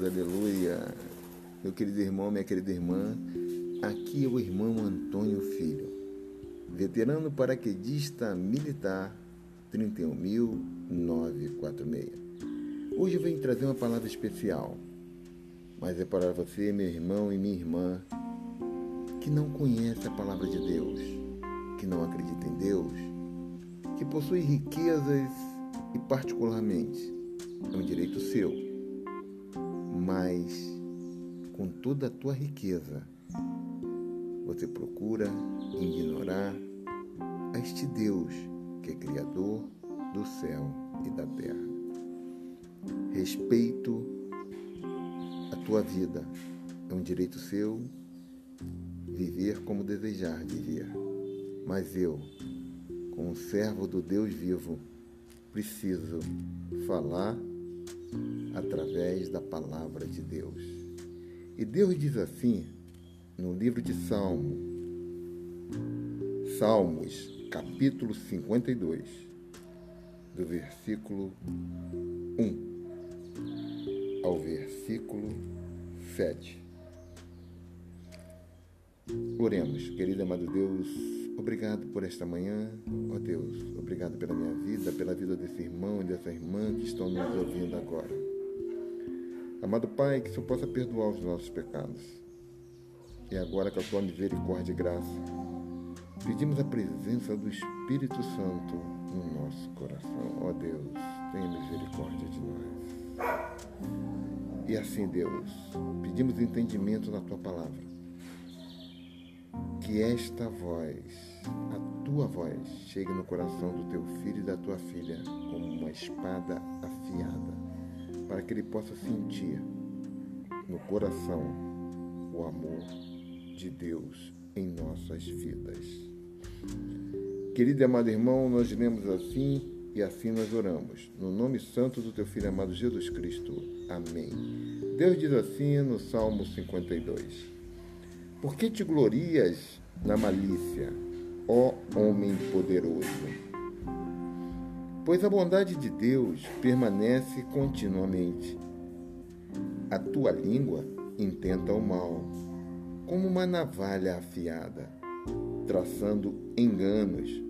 glórias, aleluia. Meu querido irmão, minha querida irmã, aqui é o irmão Antônio Filho, veterano paraquedista militar 31946. Hoje eu venho trazer uma palavra especial, mas é para você, meu irmão e minha irmã, que não conhece a palavra de Deus, que não acredita em Deus, que possui riquezas e particularmente é um direito seu, mas com toda a tua riqueza você procura ignorar este Deus que é Criador do céu e da terra. Respeito a tua vida, é um direito seu viver como desejar viver. Mas eu, como servo do Deus vivo, preciso falar através da palavra de Deus. E Deus diz assim no livro de Salmo, Salmos, capítulo 52, do versículo 1 ao versículo 7. Oremos, querido amado Deus, obrigado por esta manhã, ó Deus, obrigado pela minha vida, pela vida desse irmão e dessa irmã que estão nos ouvindo agora. Amado Pai, que o Senhor possa perdoar os nossos pecados. E agora, com a tua misericórdia e graça, pedimos a presença do Espírito Santo no nosso coração. Ó Deus, tenha misericórdia de nós. E assim, Deus, pedimos entendimento na tua palavra que esta voz, a tua voz, chegue no coração do teu filho e da tua filha como uma espada afiada, para que ele possa sentir no coração o amor de Deus em nossas vidas. Querido e amado irmão, nós lemos assim e assim nós oramos. No nome santo do teu filho amado Jesus Cristo. Amém. Deus diz assim no Salmo 52. Por que te glorias na malícia, ó homem poderoso? Pois a bondade de Deus permanece continuamente. A tua língua intenta o mal, como uma navalha afiada, traçando enganos.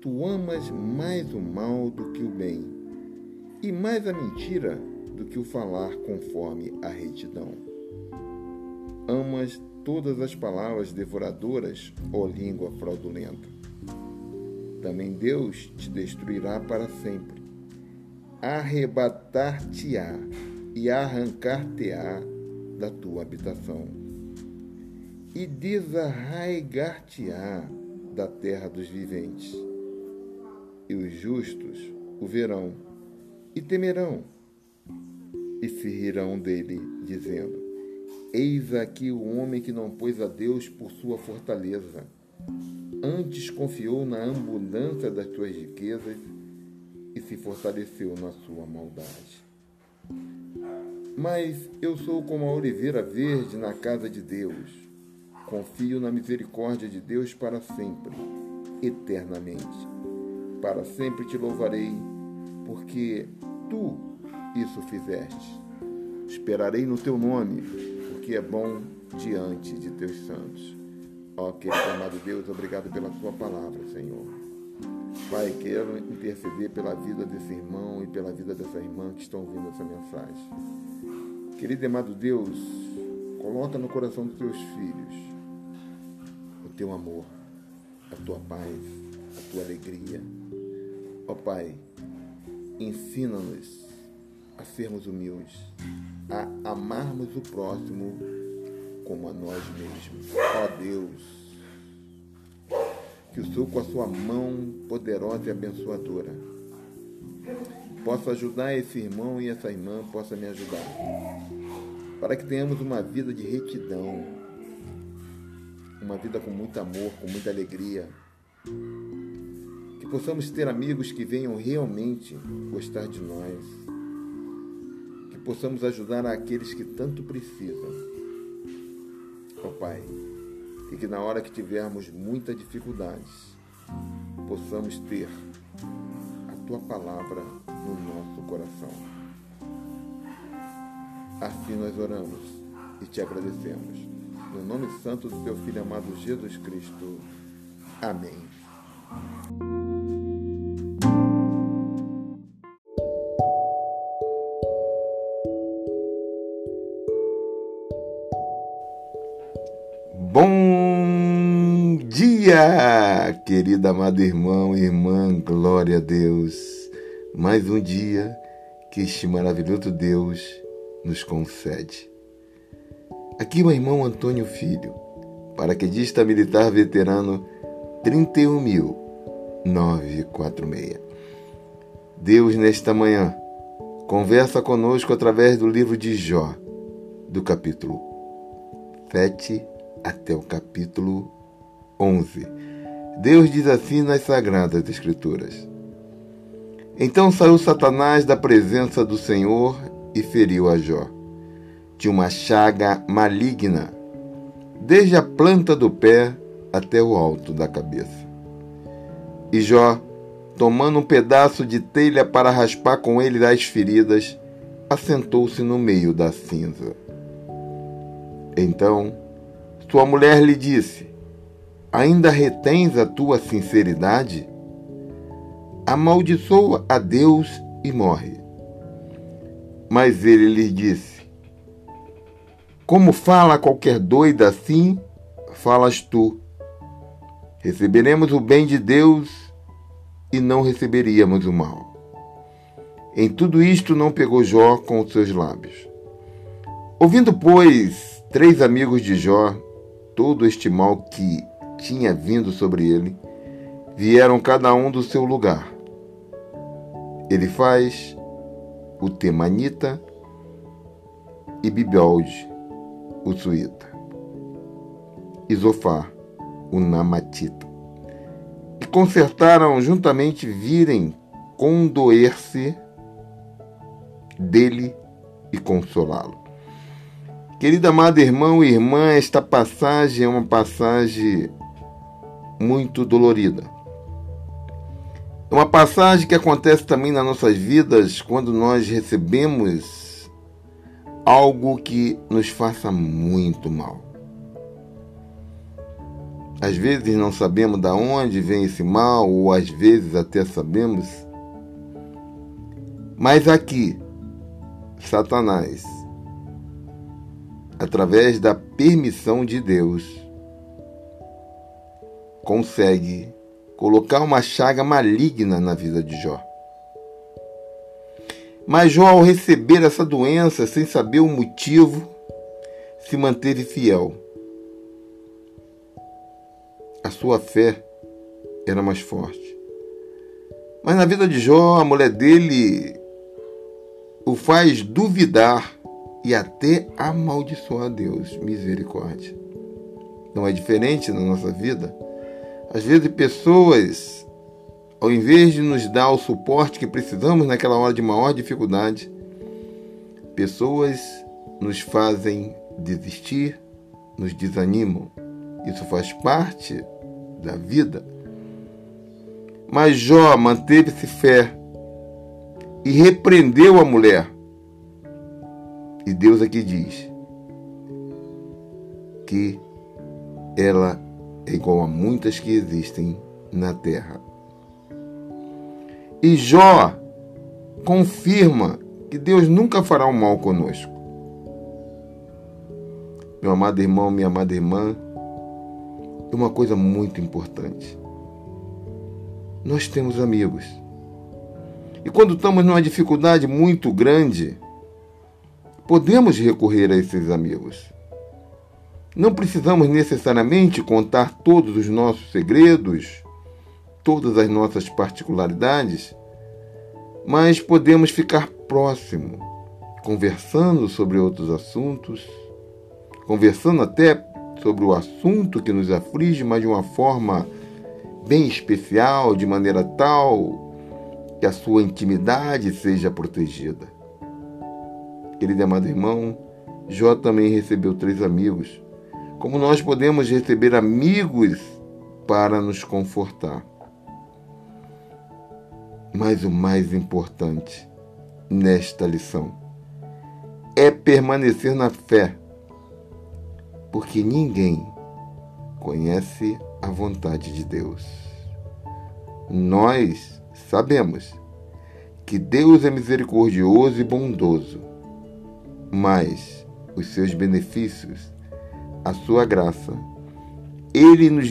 Tu amas mais o mal do que o bem, e mais a mentira do que o falar conforme a retidão. Amas todas as palavras devoradoras, ó língua fraudulenta. Também Deus te destruirá para sempre. Arrebatar-te-á e arrancar-te-á da tua habitação. E desarraigar-te-á da terra dos viventes. E os justos o verão e temerão e se rirão dele, dizendo: Eis aqui o homem que não pôs a Deus por sua fortaleza, antes confiou na abundância das suas riquezas e se fortaleceu na sua maldade. Mas eu sou como a oliveira verde na casa de Deus. Confio na misericórdia de Deus para sempre, eternamente. Para sempre te louvarei, porque tu isso fizeste. Esperarei no teu nome que é bom diante de teus santos. Ó querido amado Deus, obrigado pela tua palavra, Senhor. Pai, quero interceder pela vida desse irmão e pela vida dessa irmã que estão ouvindo essa mensagem. Querido amado Deus, coloca no coração dos teus filhos o teu amor, a tua paz, a tua alegria. Ó Pai, ensina-nos a sermos humildes, a amarmos o próximo como a nós mesmos. Ó Deus, que o Senhor, com a sua mão poderosa e abençoadora, possa ajudar esse irmão e essa irmã possa me ajudar. Para que tenhamos uma vida de retidão, uma vida com muito amor, com muita alegria. Que possamos ter amigos que venham realmente gostar de nós possamos ajudar aqueles que tanto precisam. Ó Pai, e que na hora que tivermos muitas dificuldades, possamos ter a Tua palavra no nosso coração. Assim nós oramos e te agradecemos. No nome santo do teu Filho amado Jesus Cristo. Amém. Dia, querida amada irmão irmã, glória a Deus. Mais um dia que este maravilhoso Deus nos concede. Aqui o irmão Antônio Filho, paraquedista militar veterano 31946. Deus, nesta manhã, conversa conosco através do livro de Jó, do capítulo 7 até o capítulo 11. Deus diz assim nas Sagradas Escrituras: Então saiu Satanás da presença do Senhor e feriu a Jó. De uma chaga maligna, desde a planta do pé até o alto da cabeça. E Jó, tomando um pedaço de telha para raspar com ele as feridas, assentou-se no meio da cinza. Então, sua mulher lhe disse: Ainda retens a tua sinceridade? Amaldiçoa a Deus e morre. Mas ele lhe disse: Como fala qualquer doida assim, falas tu. Receberemos o bem de Deus e não receberíamos o mal. Em tudo isto não pegou Jó com os seus lábios. Ouvindo, pois, três amigos de Jó todo este mal que tinha vindo sobre ele, vieram cada um do seu lugar. Ele faz o Temanita e Bibiolde, o Suíta, Isofar, o Namatita, e consertaram juntamente virem condoer-se dele e consolá-lo. Querida amada irmão e irmã, esta passagem é uma passagem muito dolorida. É uma passagem que acontece também nas nossas vidas quando nós recebemos algo que nos faça muito mal. Às vezes não sabemos de onde vem esse mal, ou às vezes até sabemos. Mas aqui, Satanás através da permissão de Deus, consegue colocar uma chaga maligna na vida de Jó. Mas Jó, ao receber essa doença, sem saber o motivo, se manteve fiel. A sua fé era mais forte. Mas na vida de Jó, a mulher dele o faz duvidar e até amaldiçoar Deus. Misericórdia. Não é diferente na nossa vida? Às vezes, pessoas, ao invés de nos dar o suporte que precisamos naquela hora de maior dificuldade, pessoas nos fazem desistir, nos desanimam. Isso faz parte da vida. Mas Jó manteve-se fé e repreendeu a mulher e Deus aqui diz que ela é igual a muitas que existem na terra. E Jó confirma que Deus nunca fará o mal conosco. Meu amado irmão, minha amada irmã, é uma coisa muito importante. Nós temos amigos. E quando estamos numa dificuldade muito grande, podemos recorrer a esses amigos. Não precisamos necessariamente contar todos os nossos segredos, todas as nossas particularidades, mas podemos ficar próximo, conversando sobre outros assuntos, conversando até sobre o assunto que nos aflige, mas de uma forma bem especial, de maneira tal que a sua intimidade seja protegida. Querido amado irmão, Jó também recebeu três amigos. Como nós podemos receber amigos para nos confortar. Mas o mais importante nesta lição é permanecer na fé, porque ninguém conhece a vontade de Deus. Nós sabemos que Deus é misericordioso e bondoso, mas os seus benefícios, a sua graça, ele nos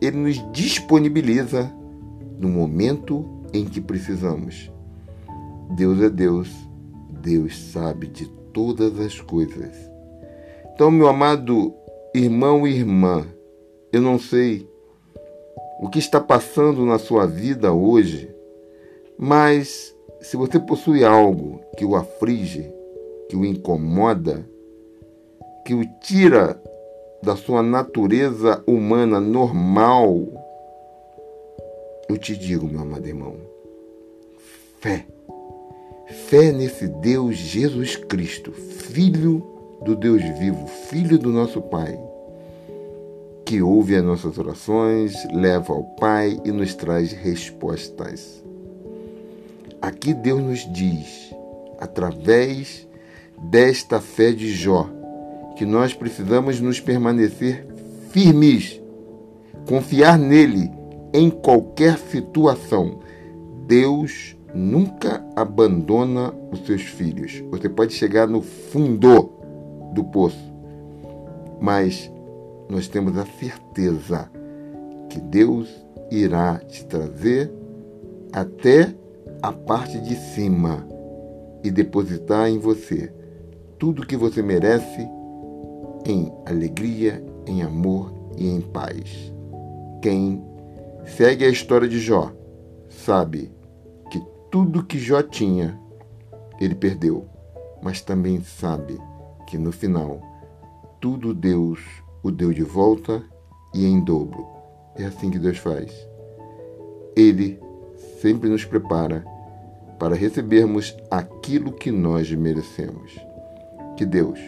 ele nos disponibiliza no momento em que precisamos. Deus é Deus, Deus sabe de todas as coisas. Então, meu amado irmão e irmã, eu não sei o que está passando na sua vida hoje, mas se você possui algo que o aflige, que o incomoda, que o tira da sua natureza humana normal, eu te digo, meu amado irmão, fé. Fé nesse Deus Jesus Cristo, Filho do Deus vivo, Filho do nosso Pai, que ouve as nossas orações, leva ao Pai e nos traz respostas. Aqui Deus nos diz, através desta fé de Jó, que nós precisamos nos permanecer firmes, confiar nele em qualquer situação. Deus nunca abandona os seus filhos. Você pode chegar no fundo do poço, mas nós temos a certeza que Deus irá te trazer até a parte de cima e depositar em você tudo que você merece em alegria, em amor e em paz. Quem segue a história de Jó sabe que tudo que Jó tinha, ele perdeu, mas também sabe que no final tudo Deus o deu de volta e em dobro. É assim que Deus faz. Ele sempre nos prepara para recebermos aquilo que nós merecemos. Que Deus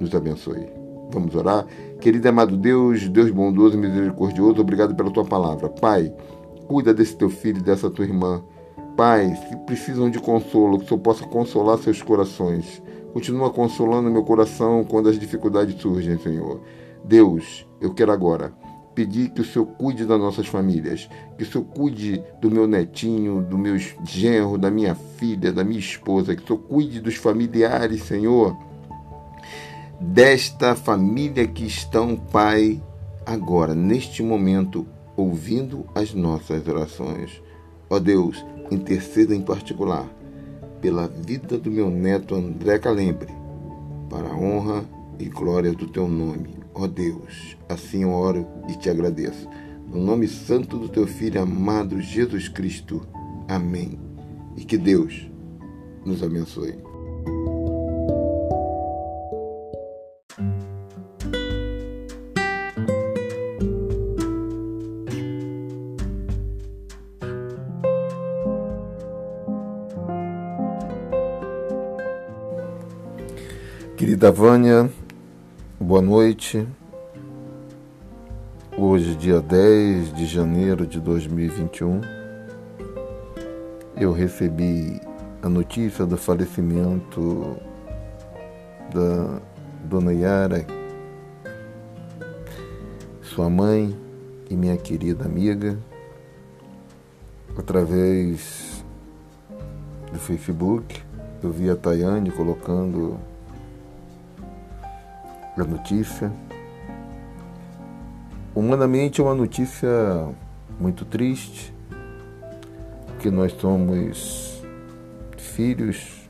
nos abençoe. Vamos orar. Querido amado Deus, Deus bondoso e misericordioso, obrigado pela tua palavra. Pai, cuida desse teu filho dessa tua irmã. Pai, se precisam de consolo, que o Senhor possa consolar seus corações. Continua consolando meu coração quando as dificuldades surgem, Senhor. Deus, eu quero agora pedir que o Senhor cuide das nossas famílias, que o Senhor cuide do meu netinho, do meu genro, da minha filha, da minha esposa, que o Senhor cuide dos familiares, Senhor, desta família que estão, Pai, agora, neste momento, ouvindo as nossas orações. Ó Deus, interceda em particular pela vida do meu neto André Calembre, para a honra e glória do teu nome Ó Deus, assim eu oro e te agradeço. No nome santo do teu Filho amado Jesus Cristo. Amém. E que Deus nos abençoe. Querida Vânia, Boa noite. Hoje, dia 10 de janeiro de 2021, eu recebi a notícia do falecimento da dona Yara, sua mãe e minha querida amiga, através do Facebook. Eu vi a Tayane colocando a notícia. Humanamente é uma notícia muito triste, porque nós somos filhos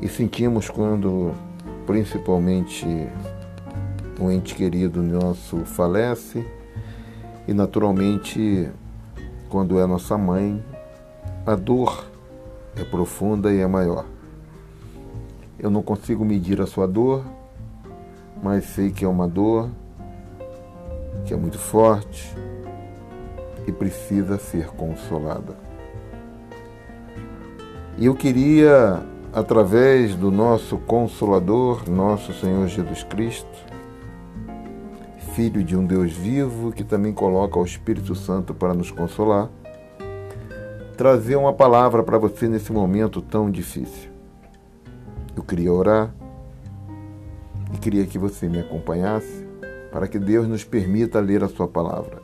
e sentimos quando, principalmente, um ente querido nosso falece e, naturalmente, quando é nossa mãe, a dor é profunda e é maior. Eu não consigo medir a sua dor, mas sei que é uma dor que é muito forte e precisa ser consolada. E eu queria, através do nosso Consolador, nosso Senhor Jesus Cristo, Filho de um Deus vivo que também coloca o Espírito Santo para nos consolar, trazer uma palavra para você nesse momento tão difícil. Eu queria orar e queria que você me acompanhasse para que Deus nos permita ler a Sua palavra.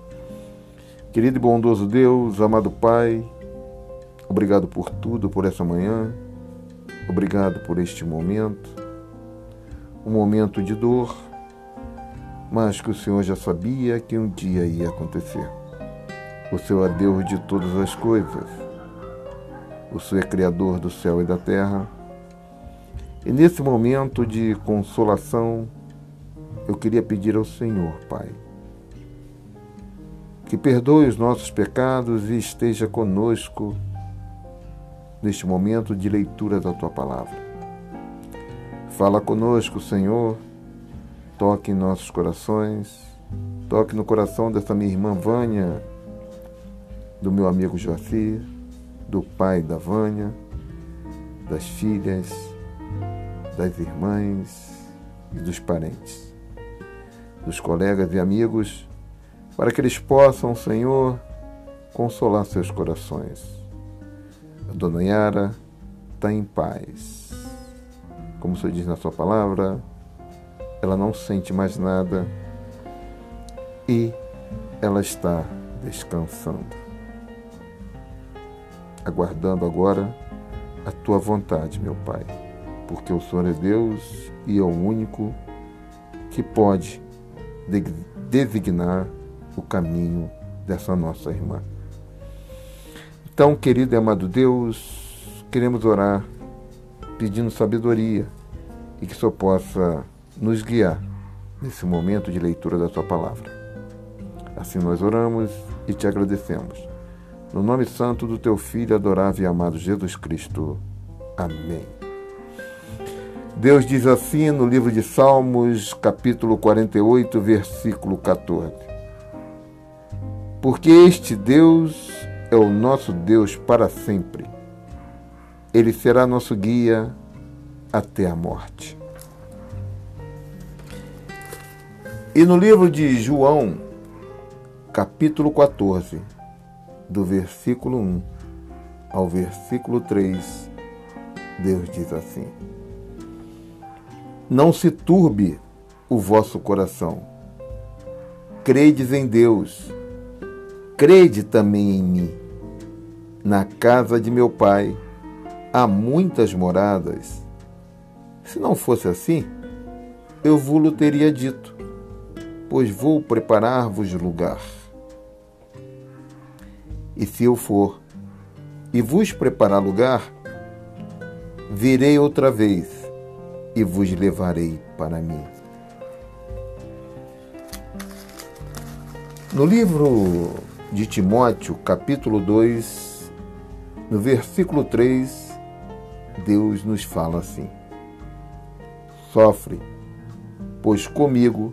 Querido e bondoso Deus, amado Pai, obrigado por tudo, por essa manhã, obrigado por este momento, um momento de dor, mas que o Senhor já sabia que um dia ia acontecer. O Senhor é Deus de todas as coisas, o Senhor é Criador do céu e da terra e nesse momento de consolação, eu queria pedir ao Senhor, Pai, que perdoe os nossos pecados e esteja conosco neste momento de leitura da tua palavra. Fala conosco, Senhor, toque em nossos corações, toque no coração dessa minha irmã Vânia, do meu amigo Joacir, do pai da Vânia, das filhas, das irmãs e dos parentes, dos colegas e amigos, para que eles possam, Senhor, consolar seus corações. A dona Yara está em paz. Como o Senhor diz na sua palavra, ela não sente mais nada e ela está descansando, aguardando agora a tua vontade, meu Pai porque o Senhor é Deus e é o único que pode designar o caminho dessa nossa irmã. Então, querido e amado Deus, queremos orar pedindo sabedoria e que o Senhor possa nos guiar nesse momento de leitura da Sua palavra. Assim nós oramos e te agradecemos. No nome santo do Teu Filho, adorável e amado Jesus Cristo. Amém. Deus diz assim no livro de Salmos, capítulo 48, versículo 14: Porque este Deus é o nosso Deus para sempre. Ele será nosso guia até a morte. E no livro de João, capítulo 14, do versículo 1 ao versículo 3, Deus diz assim: não se turbe o vosso coração. Credes em Deus, crede também em mim. Na casa de meu pai há muitas moradas. Se não fosse assim, eu vos teria dito, pois vou preparar-vos lugar. E se eu for e vos preparar lugar, virei outra vez e vos levarei para mim. No livro de Timóteo, capítulo 2, no versículo 3, Deus nos fala assim: Sofre, pois comigo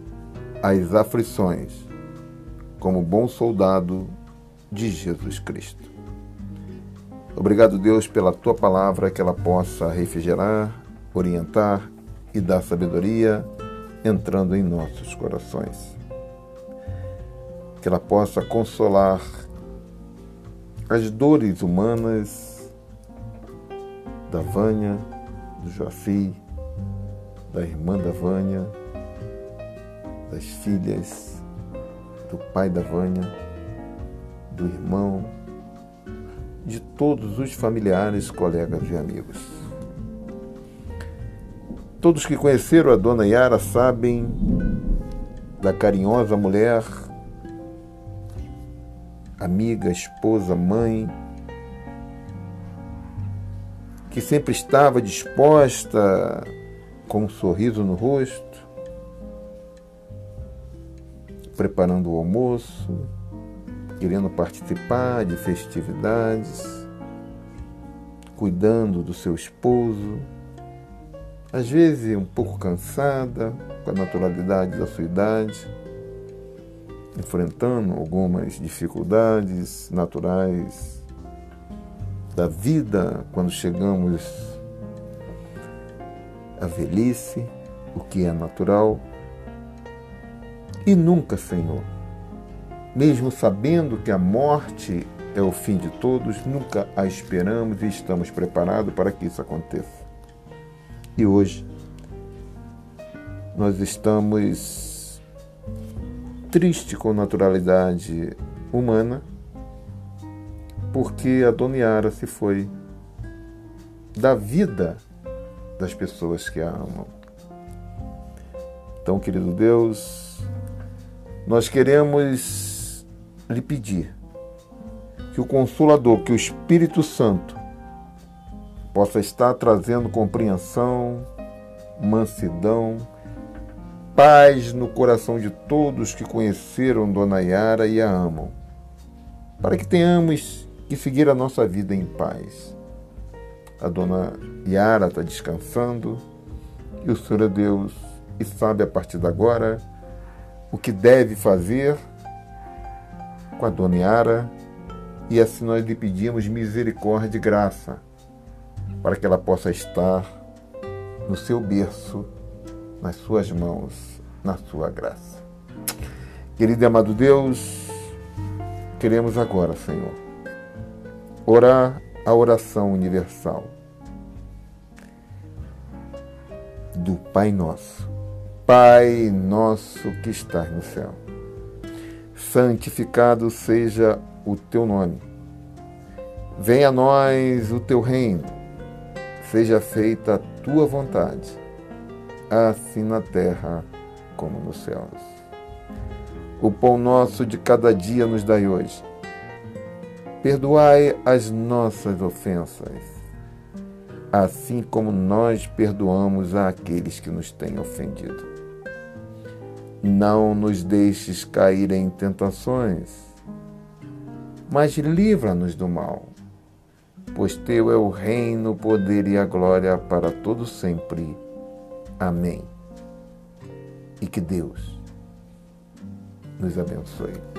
as aflições, como bom soldado de Jesus Cristo. Obrigado, Deus, pela tua palavra, que ela possa refrigerar orientar e dar sabedoria entrando em nossos corações. Que ela possa consolar as dores humanas da Vânia, do Joaci, da irmã da Vânia, das filhas, do pai da Vânia, do irmão, de todos os familiares, colegas e amigos. Todos que conheceram a dona Yara sabem da carinhosa mulher, amiga, esposa, mãe, que sempre estava disposta com um sorriso no rosto, preparando o almoço, querendo participar de festividades, cuidando do seu esposo às vezes um pouco cansada, com a naturalidade da sua idade, enfrentando algumas dificuldades naturais da vida quando chegamos à velhice, o que é natural. E nunca, Senhor, mesmo sabendo que a morte é o fim de todos, nunca a esperamos e estamos preparados para que isso aconteça. E hoje nós estamos tristes com naturalidade humana porque a Dona Yara se foi da vida das pessoas que a amam. Então, querido Deus, nós queremos lhe pedir que o Consolador, que o Espírito Santo, possa estar trazendo compreensão, mansidão, paz no coração de todos que conheceram Dona Yara e a amam, para que tenhamos que seguir a nossa vida em paz. A Dona Yara está descansando e o Senhor é Deus e sabe a partir de agora o que deve fazer com a Dona Yara e assim nós lhe pedimos misericórdia e graça para que ela possa estar no seu berço, nas suas mãos, na sua graça. Querido e amado Deus, queremos agora, Senhor, orar a oração universal do Pai Nosso. Pai nosso que estás no céu, santificado seja o teu nome. Venha a nós o teu reino. Seja feita a tua vontade, assim na terra como nos céus. O pão nosso de cada dia nos dai hoje Perdoai as nossas ofensas, assim como nós perdoamos àqueles que nos têm ofendido. Não nos deixes cair em tentações, mas livra-nos do mal, pois teu é o reino, o poder e a glória para todo sempre. Amém. E que Deus nos abençoe.